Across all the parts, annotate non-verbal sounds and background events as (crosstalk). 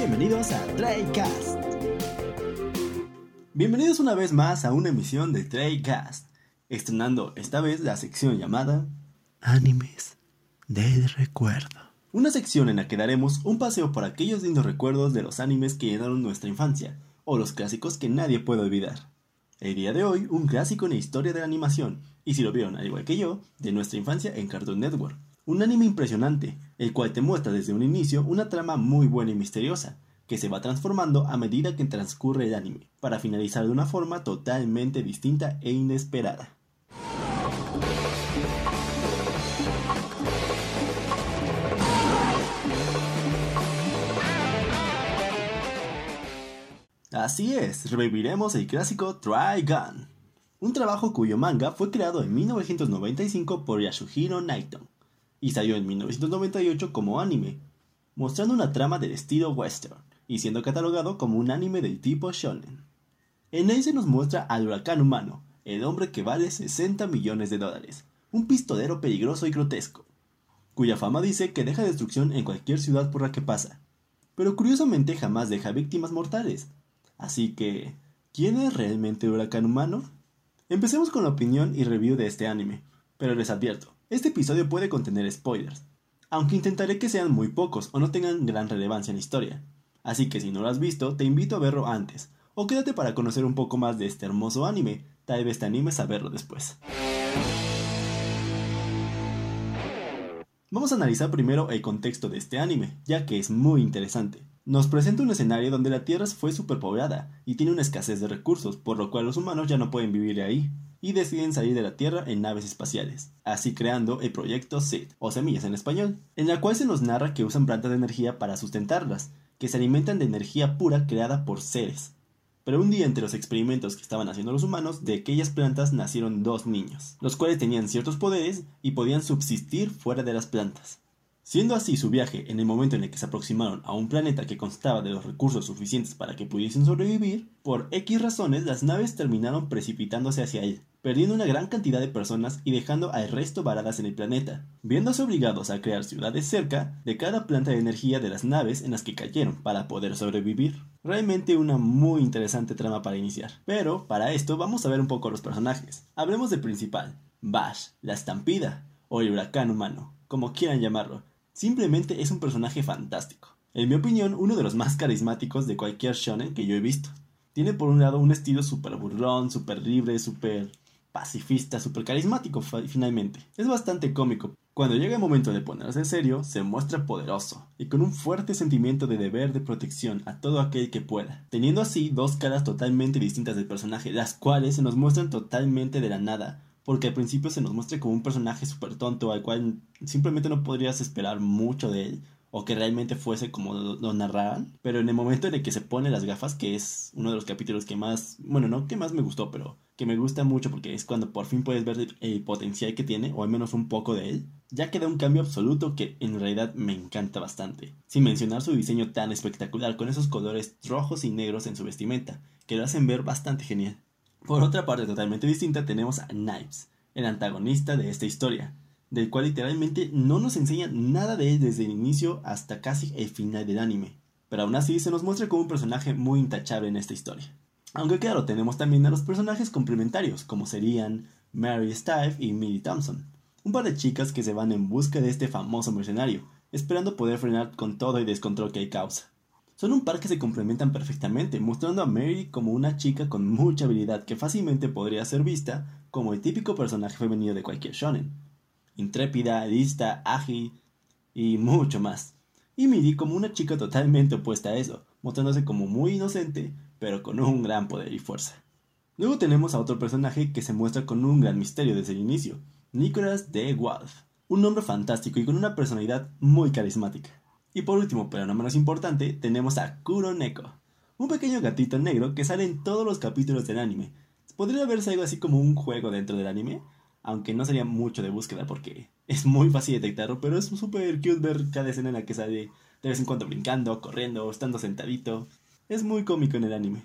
Bienvenidos a Treycast. Bienvenidos una vez más a una emisión de Treycast, estrenando esta vez la sección llamada Animes del Recuerdo. Una sección en la que daremos un paseo por aquellos lindos recuerdos de los animes que llenaron nuestra infancia, o los clásicos que nadie puede olvidar. El día de hoy, un clásico en la historia de la animación, y si lo vieron al igual que yo, de nuestra infancia en Cartoon Network. Un anime impresionante, el cual te muestra desde un inicio una trama muy buena y misteriosa, que se va transformando a medida que transcurre el anime, para finalizar de una forma totalmente distinta e inesperada. Así es, reviviremos el clásico Trigun, un trabajo cuyo manga fue creado en 1995 por Yasuhiro Naito y salió en 1998 como anime, mostrando una trama del estilo western y siendo catalogado como un anime del tipo shonen. En él se nos muestra al huracán humano, el hombre que vale 60 millones de dólares, un pistolero peligroso y grotesco, cuya fama dice que deja destrucción en cualquier ciudad por la que pasa, pero curiosamente jamás deja víctimas mortales, Así que, ¿quién es realmente el huracán humano? Empecemos con la opinión y review de este anime, pero les advierto, este episodio puede contener spoilers, aunque intentaré que sean muy pocos o no tengan gran relevancia en la historia. Así que si no lo has visto, te invito a verlo antes, o quédate para conocer un poco más de este hermoso anime, tal vez te animes a verlo después. Vamos a analizar primero el contexto de este anime, ya que es muy interesante. Nos presenta un escenario donde la Tierra fue superpoblada y tiene una escasez de recursos, por lo cual los humanos ya no pueden vivir ahí, y deciden salir de la Tierra en naves espaciales, así creando el proyecto SEED, o Semillas en español, en la cual se nos narra que usan plantas de energía para sustentarlas, que se alimentan de energía pura creada por seres. Pero un día entre los experimentos que estaban haciendo los humanos, de aquellas plantas nacieron dos niños, los cuales tenían ciertos poderes y podían subsistir fuera de las plantas. Siendo así su viaje en el momento en el que se aproximaron a un planeta que constaba de los recursos suficientes para que pudiesen sobrevivir, por X razones las naves terminaron precipitándose hacia él, perdiendo una gran cantidad de personas y dejando al resto varadas en el planeta, viéndose obligados a crear ciudades cerca de cada planta de energía de las naves en las que cayeron para poder sobrevivir. Realmente una muy interesante trama para iniciar. Pero para esto vamos a ver un poco los personajes. Hablemos del principal, Bash, la estampida, o el huracán humano, como quieran llamarlo Simplemente es un personaje fantástico. En mi opinión, uno de los más carismáticos de cualquier shonen que yo he visto. Tiene por un lado un estilo súper burlón, súper libre, súper pacifista, súper carismático finalmente. Es bastante cómico. Cuando llega el momento de ponerse en serio, se muestra poderoso y con un fuerte sentimiento de deber de protección a todo aquel que pueda, teniendo así dos caras totalmente distintas del personaje, las cuales se nos muestran totalmente de la nada, porque al principio se nos muestra como un personaje súper tonto al cual simplemente no podrías esperar mucho de él o que realmente fuese como lo, narraran, pero en el momento en el que se pone las gafas, que es uno de los capítulos que más, bueno, no que más me gustó, pero que me gusta mucho porque es cuando por fin puedes ver el potencial que tiene, o al menos un poco de él, ya queda un cambio absoluto que en realidad me encanta bastante, sin mencionar su diseño tan espectacular con esos colores rojos y negros en su vestimenta, que lo hacen ver bastante genial. Por otra parte totalmente distinta tenemos a Knives, el antagonista de esta historia, del cual literalmente no nos enseña nada de él desde el inicio hasta casi el final del anime, pero aún así se nos muestra como un personaje muy intachable en esta historia. Aunque claro, tenemos también a los personajes complementarios, como serían Mary Stive y Millie Thompson, un par de chicas que se van en busca de este famoso mercenario, esperando poder frenar con todo el descontrol que hay causa. Son un par que se complementan perfectamente, mostrando a Mary como una chica con mucha habilidad que fácilmente podría ser vista como el típico personaje femenino de cualquier shonen. Intrépida, lista, ágil y mucho más. Y Miri como una chica totalmente opuesta a eso, mostrándose como muy inocente, pero con un gran poder y fuerza. Luego tenemos a otro personaje que se muestra con un gran misterio desde el inicio, Nicholas de Wolf, un hombre fantástico y con una personalidad muy carismática. Y por último, pero no menos importante, tenemos a Kuroneko, un pequeño gatito negro que sale en todos los capítulos del anime. Podría verse algo así como un juego dentro del anime, aunque no sería mucho de búsqueda porque es muy fácil detectarlo, pero es súper cute ver cada escena en la que sale de vez en cuando brincando, corriendo, estando sentadito. Es muy cómico en el anime.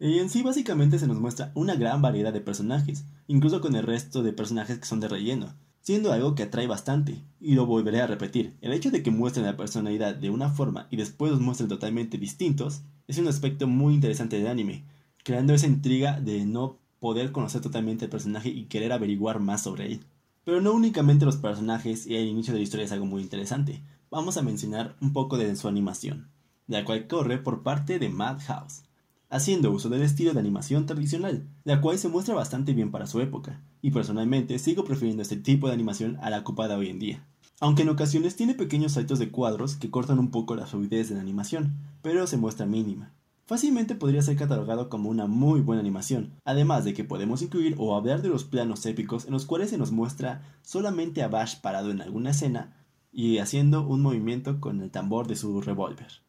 Y en sí básicamente se nos muestra una gran variedad de personajes, incluso con el resto de personajes que son de relleno, siendo algo que atrae bastante. Y lo volveré a repetir, el hecho de que muestren la personalidad de una forma y después los muestren totalmente distintos es un aspecto muy interesante del anime, creando esa intriga de no poder conocer totalmente el personaje y querer averiguar más sobre él. Pero no únicamente los personajes y el inicio de la historia es algo muy interesante, vamos a mencionar un poco de su animación, la cual corre por parte de Madhouse haciendo uso del estilo de animación tradicional, la cual se muestra bastante bien para su época, y personalmente sigo prefiriendo este tipo de animación a la ocupada hoy en día. Aunque en ocasiones tiene pequeños saltos de cuadros que cortan un poco la fluidez de la animación, pero se muestra mínima. Fácilmente podría ser catalogado como una muy buena animación, además de que podemos incluir o hablar de los planos épicos en los cuales se nos muestra solamente a Bash parado en alguna escena y haciendo un movimiento con el tambor de su revólver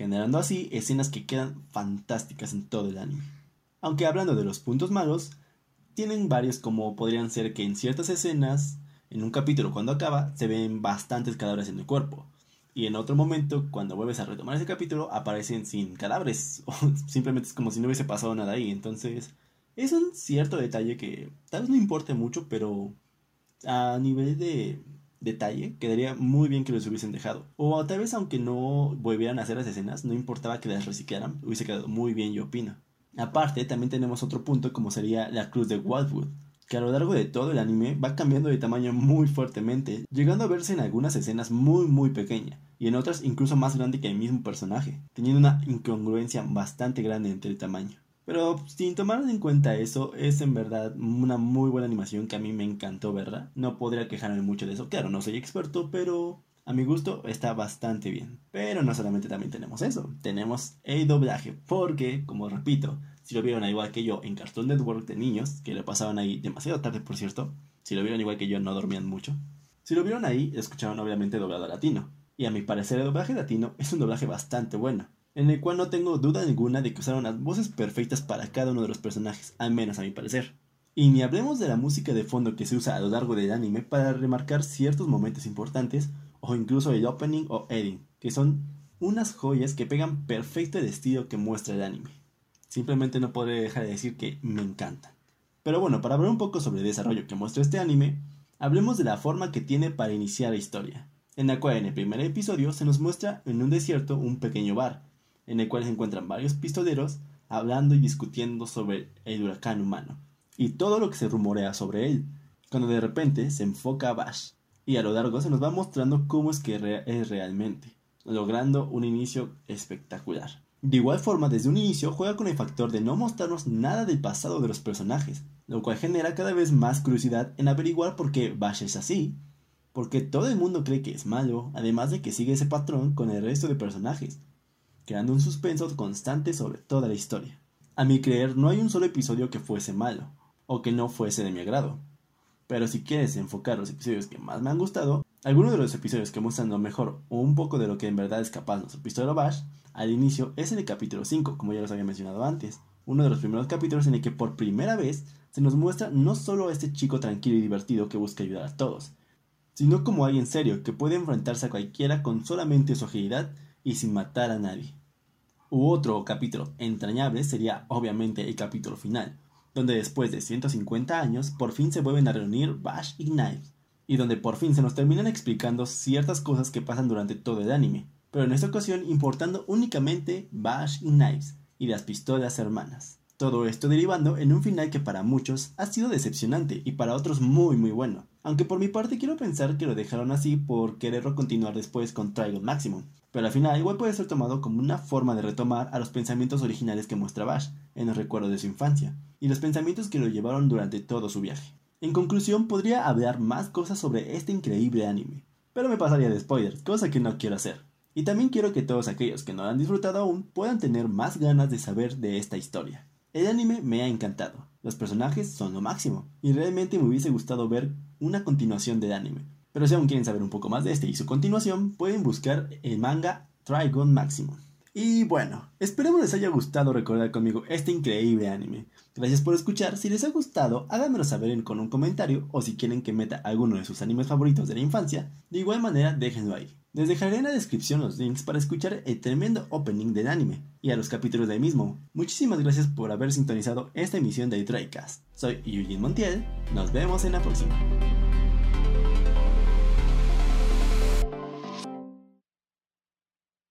generando así escenas que quedan fantásticas en todo el anime. Aunque hablando de los puntos malos, tienen varios como podrían ser que en ciertas escenas, en un capítulo cuando acaba, se ven bastantes cadáveres en el cuerpo. Y en otro momento, cuando vuelves a retomar ese capítulo, aparecen sin cadáveres. (laughs) O simplemente es como si no hubiese pasado nada ahí. Entonces, es un cierto detalle que tal vez no importe mucho, pero a nivel de detalle, quedaría muy bien que los hubiesen dejado. O tal vez aunque no volvieran a hacer las escenas, no importaba que las reciclaran, hubiese quedado muy bien yo opino. Aparte, también tenemos otro punto como sería la cruz de Wildwood, que a lo largo de todo el anime va cambiando de tamaño muy fuertemente, llegando a verse en algunas escenas muy muy pequeña, y en otras incluso más grande que el mismo personaje, teniendo una incongruencia bastante grande entre el tamaño. Pero sin tomar en cuenta eso, es en verdad una muy buena animación que a mí me encantó verla. No podría quejarme mucho de eso. Claro, no soy experto, pero a mi gusto está bastante bien. Pero no solamente también tenemos eso, tenemos el doblaje. Porque, como repito, si lo vieron igual que yo en Cartoon Network de niños, que lo pasaban ahí demasiado tarde por cierto, si lo vieron igual que yo no dormían mucho. Si lo vieron ahí, escucharon obviamente doblado latino. Y a mi parecer el doblaje latino es un doblaje bastante bueno en el cual no tengo duda ninguna de que usaron las voces perfectas para cada uno de los personajes, al menos a mi parecer. Y ni hablemos de la música de fondo que se usa a lo largo del anime para remarcar ciertos momentos importantes, o incluso el opening o ending, que son unas joyas que pegan perfecto el estilo que muestra el anime. Simplemente no podré dejar de decir que me encantan. Pero bueno, para hablar un poco sobre el desarrollo que muestra este anime, hablemos de la forma que tiene para iniciar la historia, en la cual en el primer episodio se nos muestra en un desierto un pequeño bar, en el cual se encuentran varios pistoleros hablando y discutiendo sobre el huracán humano y todo lo que se rumorea sobre él, cuando de repente se enfoca a Bash y a lo largo se nos va mostrando cómo es que es realmente, logrando un inicio espectacular. De igual forma, desde un inicio juega con el factor de no mostrarnos nada del pasado de los personajes, lo cual genera cada vez más curiosidad en averiguar por qué Bash es así, porque todo el mundo cree que es malo, además de que sigue ese patrón con el resto de personajes, creando un suspenso constante sobre toda la historia. A mi creer, no hay un solo episodio que fuese malo, o que no fuese de mi agrado. Pero si quieres enfocar los episodios que más me han gustado, algunos de los episodios que muestran lo mejor o un poco de lo que en verdad es capaz nuestro episodio Bash, al inicio es el capítulo 5, como ya los había mencionado antes, uno de los primeros capítulos en el que por primera vez se nos muestra no solo a este chico tranquilo y divertido que busca ayudar a todos, sino como alguien serio que puede enfrentarse a cualquiera con solamente su agilidad y sin matar a nadie. U otro capítulo entrañable sería obviamente el capítulo final, donde después de 150 años por fin se vuelven a reunir Bash y Knives, y donde por fin se nos terminan explicando ciertas cosas que pasan durante todo el anime, pero en esta ocasión importando únicamente Bash y Knives y las pistolas hermanas. Todo esto derivando en un final que para muchos ha sido decepcionante y para otros muy muy bueno, aunque por mi parte quiero pensar que lo dejaron así por quererlo continuar después con Trigon Maximum, pero al final igual puede ser tomado como una forma de retomar a los pensamientos originales que muestra Bash en el recuerdo de su infancia, y los pensamientos que lo llevaron durante todo su viaje. En conclusión, podría hablar más cosas sobre este increíble anime, pero me pasaría de spoilers, cosa que no quiero hacer. Y también quiero que todos aquellos que no lo han disfrutado aún puedan tener más ganas de saber de esta historia. El anime me ha encantado, los personajes son lo máximo, y realmente me hubiese gustado ver una continuación del anime, pero si aún quieren saber un poco más de este y su continuación, pueden buscar el manga Trigon Maximum. Y bueno, esperemos les haya gustado recordar conmigo este increíble anime. Gracias por escuchar, si les ha gustado, háganmelo saber con un comentario o si quieren que meta alguno de sus animes favoritos de la infancia, de igual manera déjenlo ahí. Les dejaré en la descripción los links para escuchar el tremendo opening del anime y a los capítulos del mismo. Muchísimas gracias por haber sintonizado esta emisión de Drycast. Soy Eugene Montiel, nos vemos en la próxima.